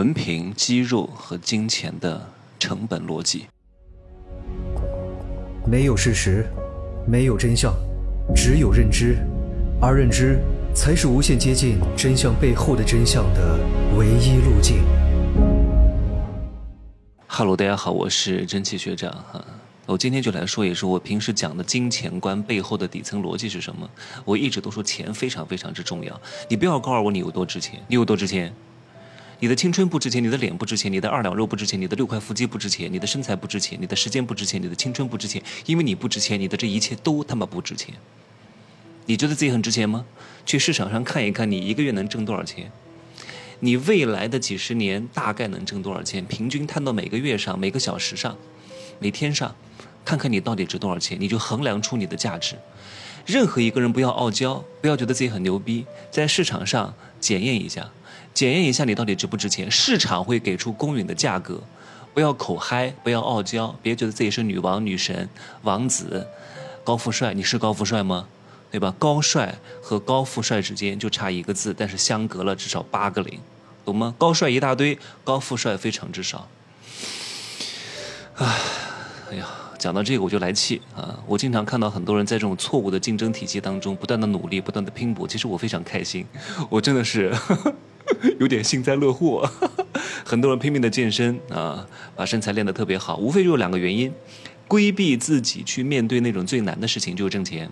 纯凭肌肉和金钱的成本逻辑。没有事实，没有真相，只有认知，而认知才是无限接近真相背后的真相的唯一路径。哈喽，大家好，我是蒸汽学长哈。我今天就来说一说，我平时讲的金钱观背后的底层逻辑是什么。我一直都说钱非常非常之重要，你不要告诉我你有多值钱，你有多值钱。你的青春不值钱，你的脸不值钱，你的二两肉不值钱，你的六块腹肌不值钱，你的身材不值钱，你的时间不值钱，你的青春不值钱，因为你不值钱，你的这一切都他妈不值钱。你觉得自己很值钱吗？去市场上看一看，你一个月能挣多少钱？你未来的几十年大概能挣多少钱？平均摊到每个月上、每个小时上、每天上，看看你到底值多少钱，你就衡量出你的价值。任何一个人不要傲娇，不要觉得自己很牛逼，在市场上检验一下。检验一下你到底值不值钱，市场会给出公允的价格。不要口嗨，不要傲娇，别觉得自己是女王、女神、王子、高富帅。你是高富帅吗？对吧？高帅和高富帅之间就差一个字，但是相隔了至少八个零，懂吗？高帅一大堆，高富帅非常之少。唉，哎呀，讲到这个我就来气啊！我经常看到很多人在这种错误的竞争体系当中不断的努力，不断的拼搏。其实我非常开心，我真的是。有点幸灾乐祸，很多人拼命的健身啊，把身材练得特别好，无非就是两个原因：规避自己去面对那种最难的事情，就是挣钱；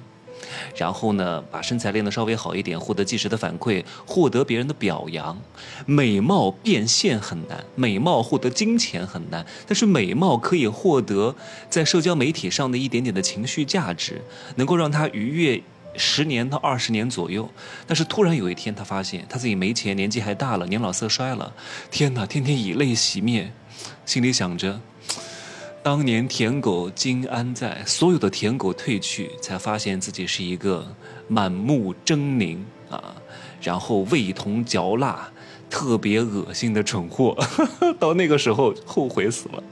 然后呢，把身材练得稍微好一点，获得及时的反馈，获得别人的表扬。美貌变现很难，美貌获得金钱很难，但是美貌可以获得在社交媒体上的一点点的情绪价值，能够让他愉悦。十年到二十年左右，但是突然有一天，他发现他自己没钱，年纪还大了，年老色衰了。天哪，天天以泪洗面，心里想着，当年舔狗今安在？所有的舔狗退去，才发现自己是一个满目狰狞啊，然后味同嚼蜡，特别恶心的蠢货。到那个时候，后悔死了。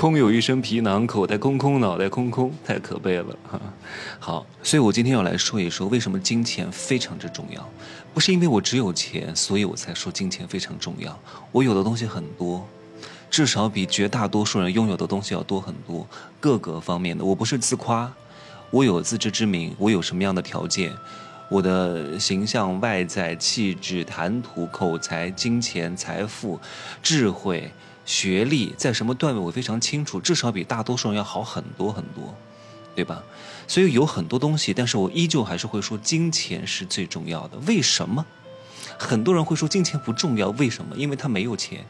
空有一身皮囊，口袋空空，脑袋空空，太可悲了。好，所以我今天要来说一说，为什么金钱非常之重要。不是因为我只有钱，所以我才说金钱非常重要。我有的东西很多，至少比绝大多数人拥有的东西要多很多，各个方面的。我不是自夸，我有自知之明，我有什么样的条件，我的形象、外在、气质、谈吐、口才、金钱、财富、智慧。学历在什么段位我非常清楚，至少比大多数人要好很多很多，对吧？所以有很多东西，但是我依旧还是会说金钱是最重要的。为什么？很多人会说金钱不重要，为什么？因为他没有钱。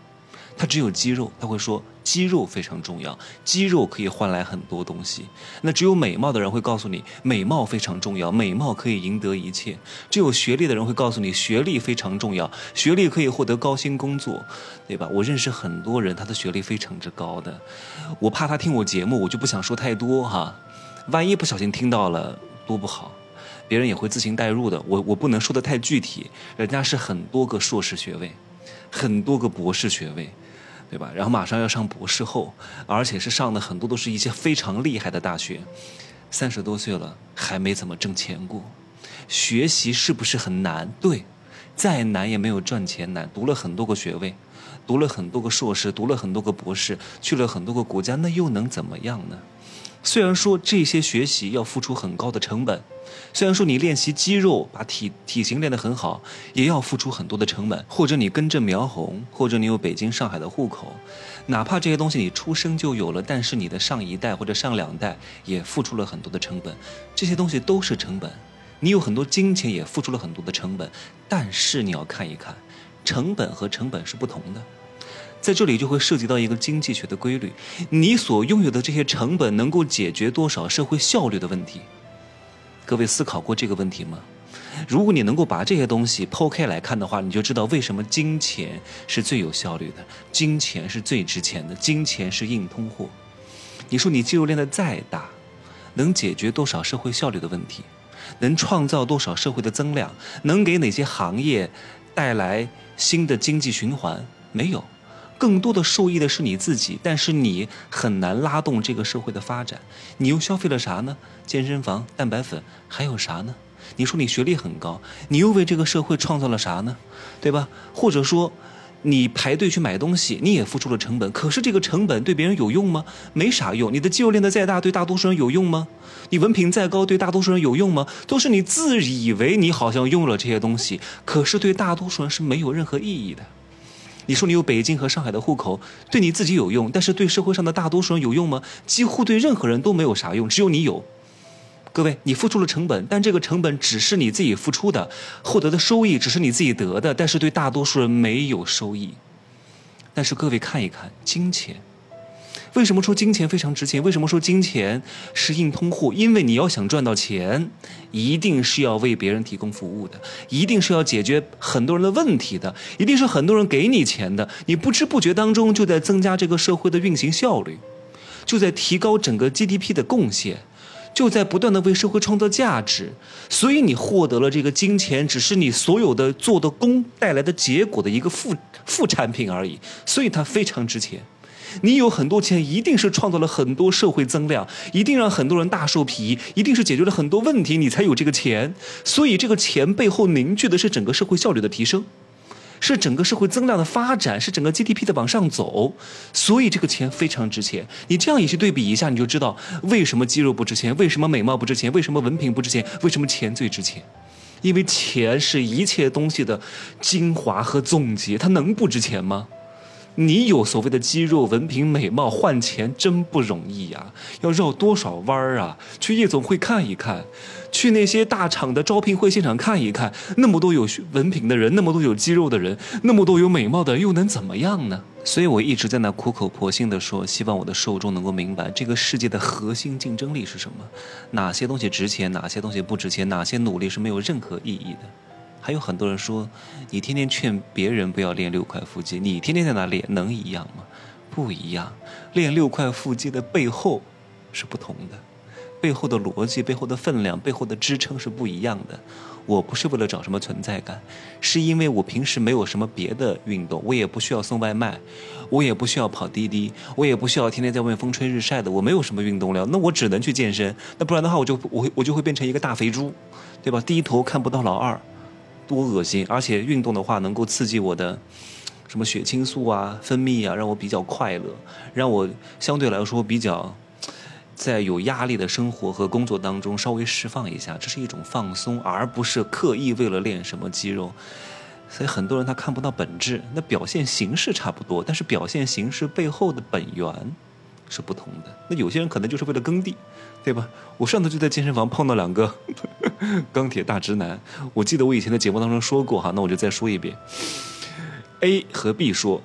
他只有肌肉，他会说肌肉非常重要，肌肉可以换来很多东西。那只有美貌的人会告诉你，美貌非常重要，美貌可以赢得一切。只有学历的人会告诉你，学历非常重要，学历可以获得高薪工作，对吧？我认识很多人，他的学历非常之高的，我怕他听我节目，我就不想说太多哈，万一不小心听到了，多不好，别人也会自行代入的。我我不能说的太具体，人家是很多个硕士学位，很多个博士学位。对吧？然后马上要上博士后，而且是上的很多都是一些非常厉害的大学，三十多岁了还没怎么挣钱过。学习是不是很难？对，再难也没有赚钱难。读了很多个学位，读了很多个硕士，读了很多个博士，去了很多个国家，那又能怎么样呢？虽然说这些学习要付出很高的成本。虽然说你练习肌肉，把体体型练得很好，也要付出很多的成本。或者你根正苗红，或者你有北京、上海的户口，哪怕这些东西你出生就有了，但是你的上一代或者上两代也付出了很多的成本。这些东西都是成本，你有很多金钱也付出了很多的成本。但是你要看一看，成本和成本是不同的。在这里就会涉及到一个经济学的规律：你所拥有的这些成本能够解决多少社会效率的问题？各位思考过这个问题吗？如果你能够把这些东西剖开来看的话，你就知道为什么金钱是最有效率的，金钱是最值钱的，金钱是硬通货。你说你肌肉练得再大，能解决多少社会效率的问题？能创造多少社会的增量？能给哪些行业带来新的经济循环？没有。更多的受益的是你自己，但是你很难拉动这个社会的发展。你又消费了啥呢？健身房、蛋白粉，还有啥呢？你说你学历很高，你又为这个社会创造了啥呢？对吧？或者说，你排队去买东西，你也付出了成本，可是这个成本对别人有用吗？没啥用。你的肌肉练得再大，对大多数人有用吗？你文凭再高，对大多数人有用吗？都是你自以为你好像用了这些东西，可是对大多数人是没有任何意义的。你说你有北京和上海的户口，对你自己有用，但是对社会上的大多数人有用吗？几乎对任何人都没有啥用，只有你有。各位，你付出了成本，但这个成本只是你自己付出的，获得的收益只是你自己得的，但是对大多数人没有收益。但是各位看一看，金钱，为什么说金钱非常值钱？为什么说金钱是硬通货？因为你要想赚到钱，一定是要为别人提供服务的，一定是要解决很多人的问题的，一定是很多人给你钱的，你不知不觉当中就在增加这个社会的运行效率，就在提高整个 GDP 的贡献。就在不断的为社会创造价值，所以你获得了这个金钱，只是你所有的做的功带来的结果的一个副副产品而已，所以它非常值钱。你有很多钱，一定是创造了很多社会增量，一定让很多人大受皮，一定是解决了很多问题，你才有这个钱。所以这个钱背后凝聚的是整个社会效率的提升。是整个社会增量的发展，是整个 GDP 的往上走，所以这个钱非常值钱。你这样一去对比一下，你就知道为什么肌肉不值钱，为什么美貌不值钱，为什么文凭不值钱，为什么钱最值钱？因为钱是一切东西的精华和总结，它能不值钱吗？你有所谓的肌肉、文凭、美貌换钱真不容易呀，要绕多少弯儿啊？去夜总会看一看，去那些大厂的招聘会现场看一看，那么多有文凭的人，那么多有肌肉的人，那么多有美貌的，又能怎么样呢？所以我一直在那苦口婆心地说，希望我的受众能够明白，这个世界的核心竞争力是什么，哪些东西值钱，哪些东西不值钱，哪些努力是没有任何意义的。还有很多人说，你天天劝别人不要练六块腹肌，你天天在那练，能一样吗？不一样。练六块腹肌的背后是不同的，背后的逻辑、背后的分量、背后的支撑是不一样的。我不是为了找什么存在感，是因为我平时没有什么别的运动，我也不需要送外卖，我也不需要跑滴滴，我也不需要天天在外面风吹日晒的，我没有什么运动量，那我只能去健身。那不然的话，我就我我就会变成一个大肥猪，对吧？低头看不到老二。多恶心！而且运动的话，能够刺激我的什么血清素啊分泌啊，让我比较快乐，让我相对来说比较在有压力的生活和工作当中稍微释放一下，这是一种放松，而不是刻意为了练什么肌肉。所以很多人他看不到本质，那表现形式差不多，但是表现形式背后的本源是不同的。那有些人可能就是为了耕地。对吧？我上次就在健身房碰到两个 钢铁大直男。我记得我以前的节目当中说过哈，那我就再说一遍。A 和 B 说：“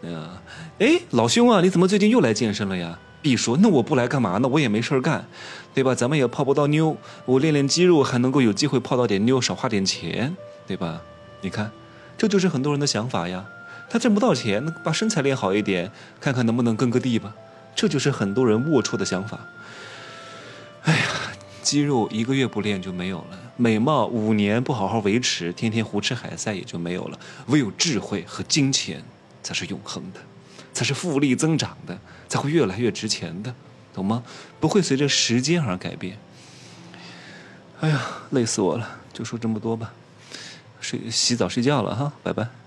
呃，哎，老兄啊，你怎么最近又来健身了呀？”B 说：“那我不来干嘛呢？我也没事干，对吧？咱们也泡不到妞，我练练肌肉还能够有机会泡到点妞，少花点钱，对吧？你看，这就是很多人的想法呀。他挣不到钱，那把身材练好一点，看看能不能耕个地吧。这就是很多人龌龊的想法。”哎呀，肌肉一个月不练就没有了，美貌五年不好好维持，天天胡吃海塞也就没有了。唯有智慧和金钱才是永恒的，才是复利增长的，才会越来越值钱的，懂吗？不会随着时间而改变。哎呀，累死我了，就说这么多吧，睡洗澡睡觉了哈，拜拜。